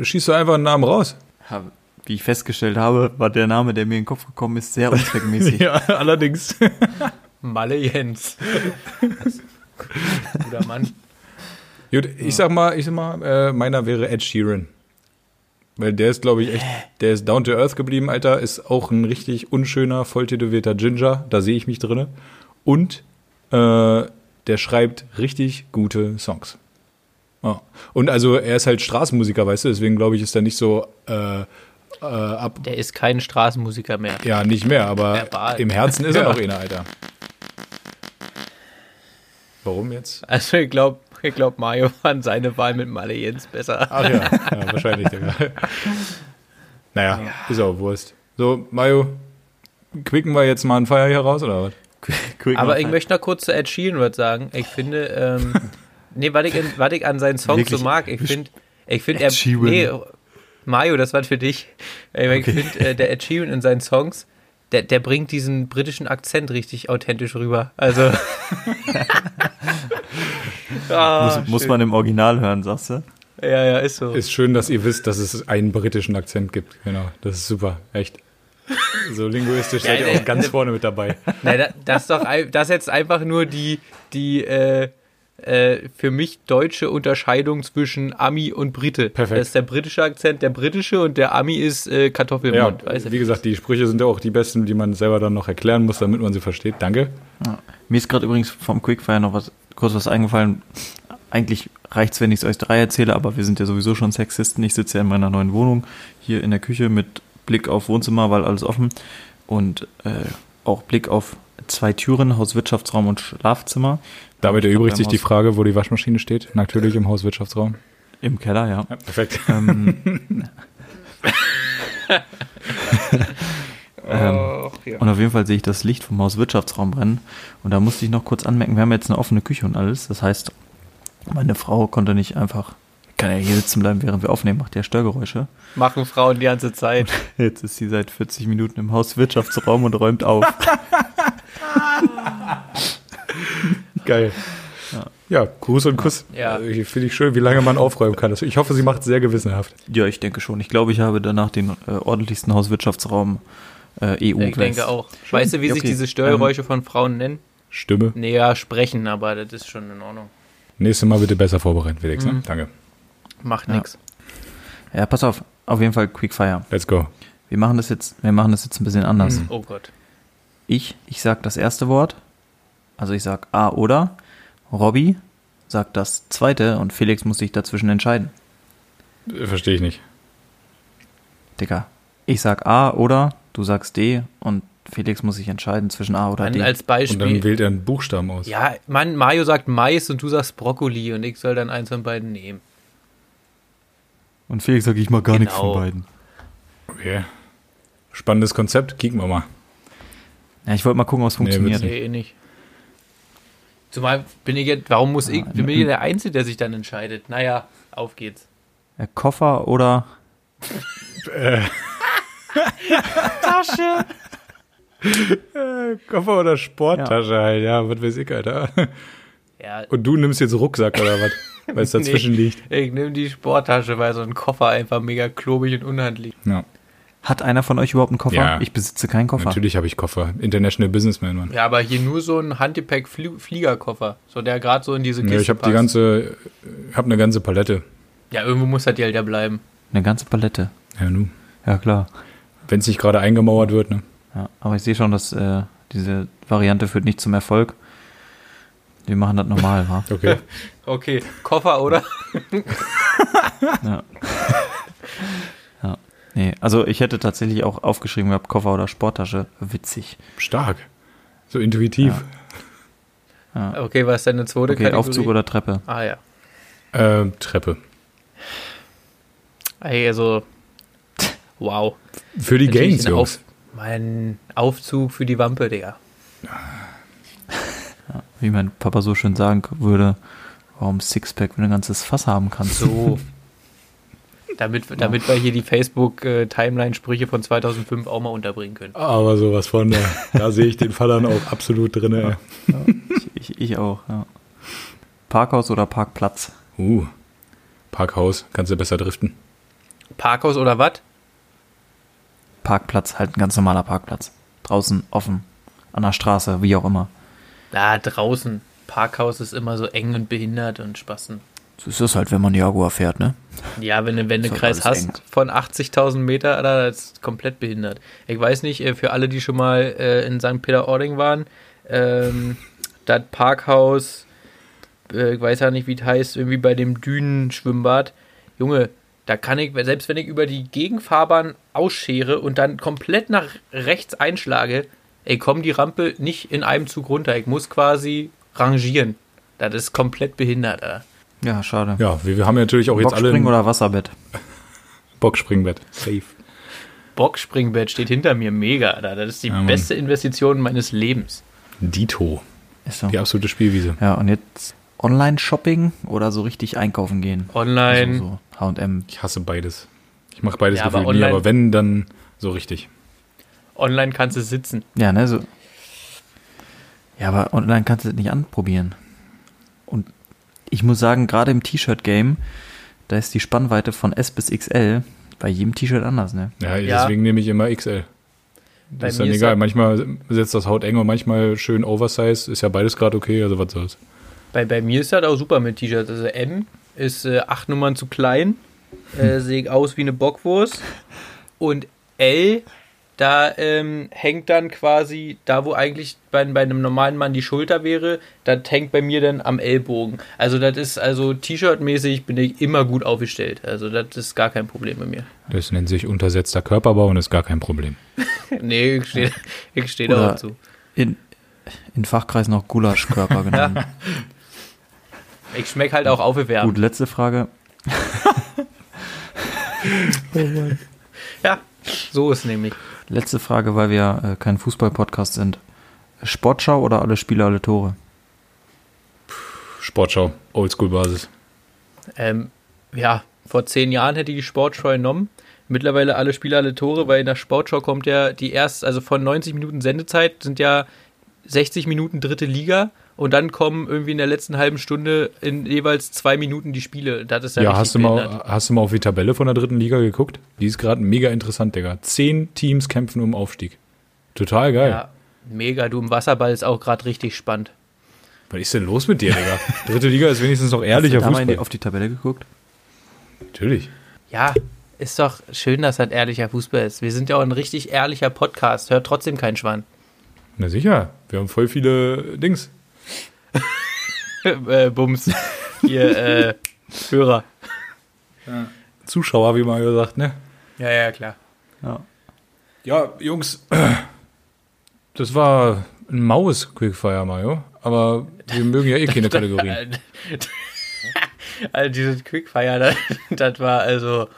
Äh, Schießt du einfach einen Namen raus. Ja, Wie ich festgestellt habe, war der Name, der mir in den Kopf gekommen ist, sehr unzweckmäßig. [LAUGHS] Ja, allerdings. [LAUGHS] Malle Jens. [LAUGHS] Guter Mann. Gut, ich sag mal, ich sag mal, äh, meiner wäre Ed Sheeran. Weil der ist, glaube ich, echt, der ist down to earth geblieben, Alter. Ist auch ein richtig unschöner, volltätowierter Ginger. Da sehe ich mich drinne. Und äh, der schreibt richtig gute Songs. Ja. Und also er ist halt Straßenmusiker, weißt du, deswegen glaube ich, ist er nicht so äh, äh, ab. Der ist kein Straßenmusiker mehr. Ja, nicht mehr, aber Verbal. im Herzen ist er noch einer, Alter. Warum jetzt? Also ich glaube, ich glaub, Mario [LAUGHS] fand seine Wahl mit Malle Jens besser. Ach ja, [LAUGHS] ja wahrscheinlich. Naja, ist auch Wurst. So, Mario, quicken wir jetzt mal ein Feuer hier raus, oder was? Quick Aber ich möchte noch kurz zu Ed Sheeran was sagen. Ich finde, ähm, [LAUGHS] nee, was ich, in- was ich an seinen Songs Wirklich? so mag, ich finde, ich finde, er, nee, Mario, das war für dich. Ich Okay. finde, äh, der Ed Sheeran in seinen Songs, der, der bringt diesen britischen Akzent richtig authentisch rüber. Also, [LAUGHS] [LAUGHS] Ah, muss, muss man im Original hören, sagst du? Ja, ja, ist so. Ist schön, dass ihr wisst, dass es einen britischen Akzent gibt. Genau, das ist super, echt. So linguistisch seid ihr auch ganz vorne mit dabei. Nein, da- das ist doch das ist jetzt einfach nur die, die äh, äh, für mich deutsche Unterscheidung zwischen Ami und Brite. Perfekt. Das ist der britische Akzent, der britische und der Ami ist äh, Ja, Kartoffelmund. du? wie gesagt, die Sprüche sind ja auch die besten, die man selber dann noch erklären muss, damit man sie versteht. Danke. Mir ist gerade übrigens vom Quickfire noch was kurz was eingefallen. Eigentlich reicht's, wenn ich es euch drei erzähle, aber wir sind ja sowieso schon Sexisten. Ich sitze ja in meiner neuen Wohnung hier in der Küche mit Blick auf Wohnzimmer, weil alles offen und äh, auch Blick auf zwei Türen, Hauswirtschaftsraum und Schlafzimmer. Damit erübrigt sich die Frage, wo die Waschmaschine steht. Natürlich im Hauswirtschaftsraum. Im Keller, ja. Ja, perfekt. ähm, [LAUGHS] [LAUGHS] ähm, ja. Und auf jeden Fall sehe ich das Licht vom Hauswirtschaftsraum brennen. Und da musste ich noch kurz anmerken, wir haben jetzt eine offene Küche und alles. Das heißt, meine Frau konnte nicht einfach, kann ja hier sitzen bleiben, während wir aufnehmen, macht ja Störgeräusche. Machen Frauen die ganze Zeit. [LAUGHS] Jetzt ist sie seit 40 Minuten im Hauswirtschaftsraum und räumt auf. Geil. Ja, Gruß und Kuss. Ja. Äh, Finde ich schön, wie lange man aufräumen kann. Also Ich hoffe, sie macht es sehr gewissenhaft. Ja, ich denke schon. Ich glaube, ich habe danach den äh, ordentlichsten Hauswirtschaftsraum äh, EU. Ich denke auch. Weißt du, wie Ja, sich okay. diese Störgeräusche von Frauen nennen? Stimme. Nee, ja, sprechen, aber das ist schon in Ordnung. Nächstes Mal bitte besser vorbereiten, Felix. Ne? Danke. Macht Ja. nix. Ja, pass auf. Auf jeden Fall Quickfire. Let's go. Wir machen das jetzt, wir machen das jetzt ein bisschen anders. Oh Gott. Ich, ich sag das erste Wort. Also ich sag A oder. Robby sagt das zweite und Felix muss sich dazwischen entscheiden. Äh, Verstehe ich nicht. Digga, ich sag A oder du sagst D und Felix muss sich entscheiden zwischen A oder Mann, D. als Und dann Beispiel. wählt er einen Buchstaben aus. Ja, Mann, Mario sagt Mais und du sagst Brokkoli und ich soll dann eins von beiden nehmen. Und Felix sagt, ich mag gar nichts Genau. von beiden. Okay. Spannendes Konzept, kicken wir mal. Ja, ich wollte mal gucken, ob es Nee, funktioniert. wird's Nee, eh nicht. Zumal bin ich jetzt, warum muss ich, bin ich der Einzige, der sich dann entscheidet? Naja, auf geht's. Ja, Koffer oder [LAUGHS] Tasche! Koffer oder Sporttasche halt, ja, was weiß ich, Alter. Ja, Und du nimmst jetzt Rucksack oder was? Weil es [LAUGHS] dazwischen Nee. liegt. ich nehme die Sporttasche, weil so ein Koffer einfach mega klobig und unhandlich. Ja, hat einer von euch überhaupt einen Koffer? Ja. Ich besitze keinen Koffer. natürlich habe ich Koffer. International Businessman, Mann. Ja, aber hier nur so ein Handgepäck-Fliegerkoffer. So der gerade so in diese Kiste Ja, ich habe die ganze, ich habe eine ganze Palette. Ja, irgendwo muss das Geld ja bleiben. Eine ganze Palette. Ja, nu. Ja, klar. Wenn es nicht gerade eingemauert wird, ne? Ja, aber ich sehe schon, dass äh, diese Variante führt nicht zum Erfolg. Wir machen das normal, wa? [LAUGHS] Okay. [LAUGHS] Okay, Koffer, oder? [LAUGHS] Ja. Ja. Nee, also ich hätte tatsächlich auch aufgeschrieben gehabt, Koffer oder Sporttasche. Witzig. Stark. So intuitiv. Okay, was ist deine zweite Okay, Kategorie? Aufzug oder Treppe? Ah ja. Ähm, Treppe. Ey, also, wow. Für die Natürlich ein Jungs. Auf, mein Aufzug für die Wampe, Digga. Wie mein Papa so schön sagen würde, warum Sixpack, wenn du ein ganzes Fass haben kannst. So. Damit, damit wir hier die Facebook-Timeline-Sprüche von 2005 auch mal unterbringen können. Aber sowas von, da, da sehe ich den Fallern auch absolut drin. ey. Ich, ich, ich auch, ja. Parkhaus oder Parkplatz? Uh, Parkhaus, kannst du besser driften. Parkhaus oder was? Parkplatz, halt ein ganz normaler Parkplatz. Draußen, offen, an der Straße, wie auch immer. Na, draußen. Parkhaus ist immer so eng und behindert und spasten. So ist es halt, wenn man Jaguar fährt, ne? Ja, wenn du einen Wendekreis halt hast eng. von 80.000 Meter, das ist komplett behindert. Ich weiß nicht, äh, für alle, die schon mal äh, in St. Peter-Ording waren, ähm, [LAUGHS] das Parkhaus, äh, ich weiß ja nicht, wie es heißt, irgendwie bei dem Dünenschwimmbad. Junge, da kann ich, selbst wenn ich über die Gegenfahrbahn ausschere und dann komplett nach rechts einschlage, ey, komm die Rampe nicht in einem Zug runter. Ich muss quasi rangieren. Das ist komplett behindert, Alter. Ja, schade. Ja, wir, wir haben ja natürlich auch jetzt alle Bockspringen oder Wasserbett? [LAUGHS] Bockspringbett. Safe. Boxspringbett steht hinter mir mega, Alter. Das ist die Ja, beste Investition meines Lebens. Dito. Ist so. Die absolute Spielwiese. Ja, und jetzt Online-Shopping oder so richtig einkaufen gehen? Online. Also so H&M. Ich hasse beides. Ich mache beides Ja, aber gefühlt nie, online- aber wenn, dann so richtig. Online kannst du sitzen. Ja, ne, so. Ja, aber online kannst du das nicht anprobieren. Ich muss sagen, gerade im T-Shirt-Game, da ist die Spannweite von S bis XL bei jedem T-Shirt anders, ne? Ja, Ja. deswegen nehme ich immer XL. Bei Das ist dann ist egal. das- Manchmal setzt das Haut eng und manchmal schön Oversize. Ist ja beides gerade okay, also was soll's. Bei, bei mir ist das auch super mit T-Shirts. Also M ist äh, acht Nummern zu klein, äh, sehe ich aus wie eine Bockwurst. Und L, da ähm, hängt dann quasi, da wo eigentlich bei, bei einem normalen Mann die Schulter wäre, das hängt bei mir dann am Ellbogen. Also das ist, also T-Shirt-mäßig bin ich immer gut aufgestellt. Also das ist gar kein Problem bei mir. Das nennt sich untersetzter Körperbau und ist gar kein Problem. [LAUGHS] nee, ich stehe ich steh da auch zu. in, in Fachkreisen auch Gulaschkörper [LAUGHS] genannt. Ich schmecke halt auch aufgewärmt. Gut, letzte Frage. [LAUGHS] Ja, so ist nämlich. Letzte Frage, weil wir äh, kein Fußball-Podcast sind. Sportschau oder alle Spiele, alle Tore? Sportschau, Oldschool-Basis. Ähm, ja, vor zehn Jahren hätte ich die Sportschau genommen. Mittlerweile alle Spiele, alle Tore, weil in der Sportschau kommt ja die erst, also von 90 Minuten Sendezeit sind ja 60 Minuten dritte Liga und dann kommen irgendwie in der letzten halben Stunde in jeweils zwei Minuten die Spiele. Das ist ja, Ja, hast du, mal, behindert. hast du mal auf die Tabelle von der dritten Liga geguckt? Die ist gerade mega interessant, Digga. Zehn Teams kämpfen um Aufstieg. Total geil. Ja, mega. Du im Wasserball ist auch gerade richtig spannend. Was ist denn los mit dir, Digga? [LAUGHS] Dritte Liga ist wenigstens noch ehrlicher Hast du da mal Fußball. auf die Tabelle geguckt? Natürlich. Ja, ist doch schön, dass das ehrlicher Fußball ist. Wir sind ja auch ein richtig ehrlicher Podcast. Hört trotzdem kein Schwann. Na sicher, wir haben voll viele Dings. [LAUGHS] äh, Bums. ihr äh, Hörer. Zuschauer, wie man gesagt, ne? Ja, ja, klar. Ja. Ja, Jungs, [CLEARS THROAT] das war ein maues Quickfire, Mario. Aber wir mögen ja eh keine [LAUGHS] Kategorien. also dieses Quickfire, [LAUGHS] das, das war also.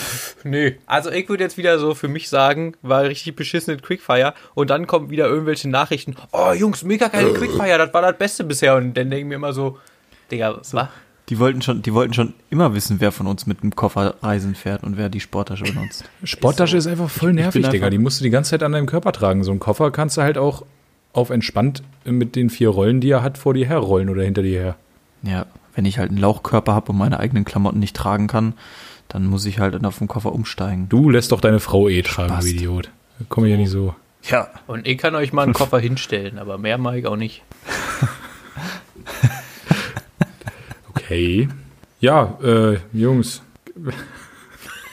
[LAUGHS] Nee. Also ich würde jetzt wieder so für mich sagen, war richtig beschissenes Quickfire und dann kommen wieder irgendwelche Nachrichten. Oh Jungs, mega geile Quickfire, das war das Beste bisher. Und dann denke ich mir immer so, Digga, was? Die wollten schon, die wollten schon immer wissen, wer von uns mit dem Koffer reisen fährt und wer die Sporttasche benutzt. [LAUGHS] Sporttasche ist einfach voll nervig, bin Digga. einfach- Die musst du die ganze Zeit an deinem Körper tragen. So einen Koffer kannst du halt auch auf entspannt mit den vier Rollen, die er hat, vor dir herrollen oder hinter dir her. Ja, wenn ich halt einen Lauchkörper habe und meine eigenen Klamotten nicht tragen kann, dann muss ich halt dann auf den Koffer umsteigen. Du lässt doch deine Frau eh tragen, Spast. du Idiot. Komm ich ja nicht so. Ja. Und ich kann euch mal einen Koffer hinstellen, aber mehr mag ich auch nicht. [LAUGHS] Okay. Ja, äh, Jungs,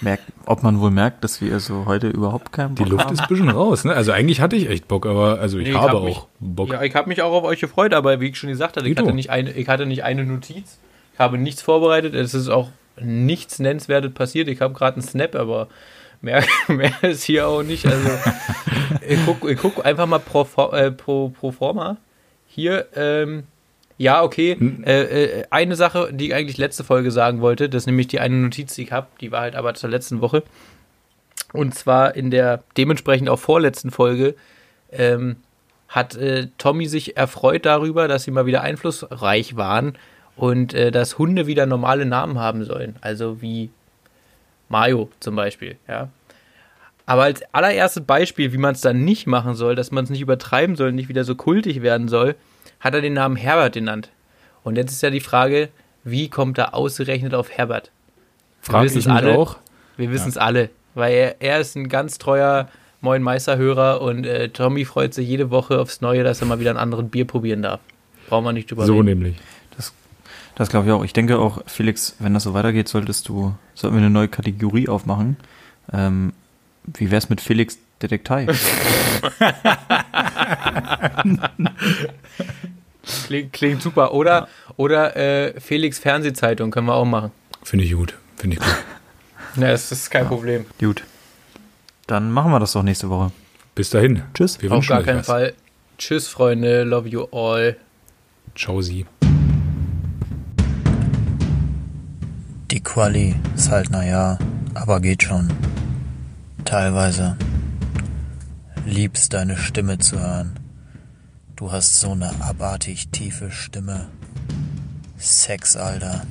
Merkt, ob man wohl merkt, dass wir so heute überhaupt keinen die Bock Luft haben. ist ein bisschen raus, ne? Also eigentlich hatte ich echt Bock, aber also ich Nee, ich habe hab auch mich- Bock. Ja, ich habe mich auch auf euch gefreut, aber wie ich schon gesagt hatte, ich hatte, nicht eine, ich hatte nicht eine Notiz, ich habe nichts vorbereitet, es ist auch nichts Nennenswertes passiert. Ich habe gerade einen Snap, aber mehr, [LAUGHS] mehr ist hier auch nicht. Also ich guck, ich guck einfach mal pro, äh, pro, pro forma. Hier, ähm, ja, okay. Äh, äh, eine Sache, die ich eigentlich letzte Folge sagen wollte, das ist nämlich die eine Notiz, die ich habe, die war halt aber zur letzten Woche. Und zwar in der dementsprechend auch vorletzten Folge ähm, hat äh, Tommy sich erfreut darüber, dass sie mal wieder einflussreich waren und äh, dass Hunde wieder normale Namen haben sollen. Also wie Mayo zum Beispiel, ja. Aber als allererstes Beispiel, wie man es dann nicht machen soll, dass man es nicht übertreiben soll, nicht wieder so kultig werden soll, hat er den Namen Herbert genannt. Und jetzt ist ja die Frage, wie kommt er ausgerechnet auf Herbert? Frag wissen ich es mich alle. auch. Wir wissen es alle, weil er, er ist ein ganz treuer Moin Meisterhörer und äh, Tommy freut sich jede Woche aufs Neue, dass er mal wieder einen anderen Bier probieren darf. Brauchen wir nicht drüber So reden. nämlich. Das glaube ich auch. Ich denke auch, Felix, wenn das so weitergeht, solltest du, sollten wir eine neue Kategorie aufmachen. Ähm, wie wär's mit Felix Detektei? [LAUGHS] Klingt, klingt super. Oder, oder äh, Felix Fernsehzeitung können wir auch machen. Finde ich gut. Finde ich gut. [LAUGHS] Ja, das ist kein Problem. Gut. Dann machen wir das doch nächste Woche. Bis dahin. Tschüss. Wir Auf gar keinen was. Fall. Tschüss, Freunde. Love you all. Ciao, Sie. Quali ist halt naja, aber geht schon. Teilweise. Liebst deine Stimme zu hören. Du hast so eine abartig tiefe Stimme. Sex, Alter.